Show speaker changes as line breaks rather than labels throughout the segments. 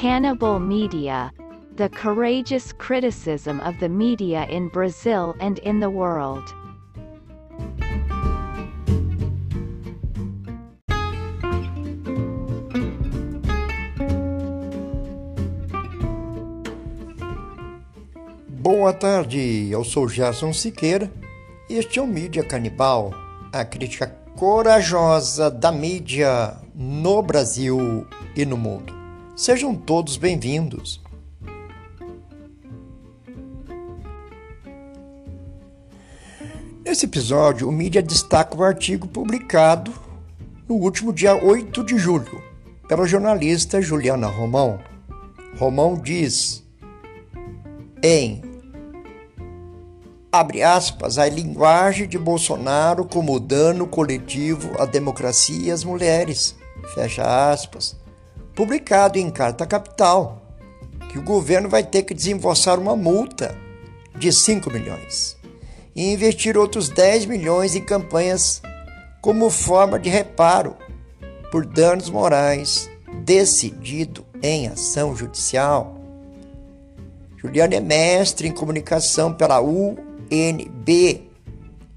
Cannibal Media The Courageous Criticism of the Media in Brazil and in the World.
Boa tarde, eu sou Gerson Siqueira e este é o Mídia Canibal, a crítica corajosa da mídia no Brasil e no mundo. Sejam todos bem-vindos. Nesse episódio, o mídia destaca o artigo publicado no último dia 8 de julho pela jornalista Juliana Romão. Romão diz em abre aspas, a linguagem de Bolsonaro como dano coletivo à democracia e às mulheres, fecha aspas publicado em carta capital, que o governo vai ter que desembolsar uma multa de 5 milhões e investir outros 10 milhões em campanhas como forma de reparo por danos morais decidido em ação judicial. Juliana é mestre em comunicação pela UNB,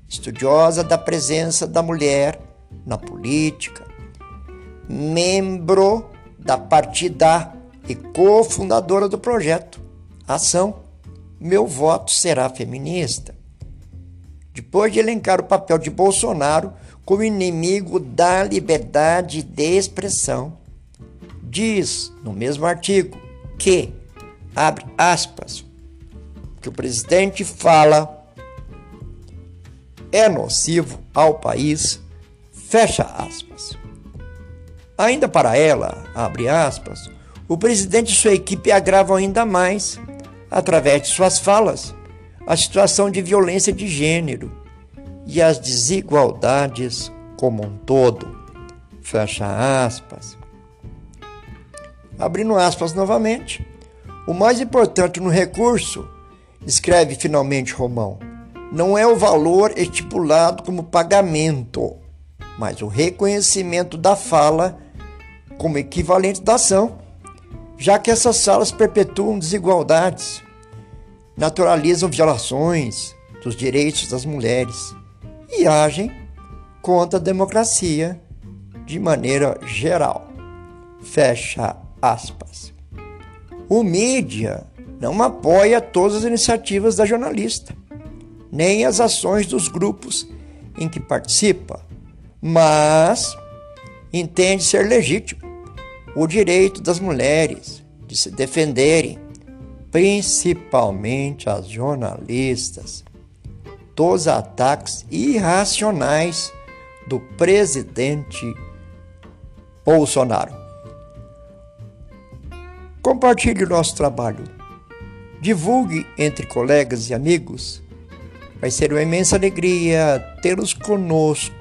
estudiosa da presença da mulher na política, membro da partida e cofundadora do projeto Ação Meu Voto Será Feminista. Depois de elencar o papel de Bolsonaro como inimigo da liberdade de expressão, diz no mesmo artigo que, abre aspas, que o presidente fala é nocivo ao país, fecha aspas. Ainda para ela, abre aspas, o presidente e sua equipe agravam ainda mais, através de suas falas, a situação de violência de gênero e as desigualdades como um todo. Fecha aspas. Abrindo aspas novamente. O mais importante no recurso, escreve finalmente Romão, não é o valor estipulado como pagamento, mas o reconhecimento da fala como equivalente da ação, já que essas salas perpetuam desigualdades, naturalizam violações dos direitos das mulheres e agem contra a democracia de maneira geral. Fecha aspas. O mídia não apoia todas as iniciativas da jornalista, nem as ações dos grupos em que participa, mas entende ser legítimo o direito das mulheres de se defenderem, principalmente as jornalistas, dos ataques irracionais do presidente Bolsonaro. Compartilhe o nosso trabalho. Divulgue entre colegas e amigos. Vai ser uma imensa alegria tê-los conosco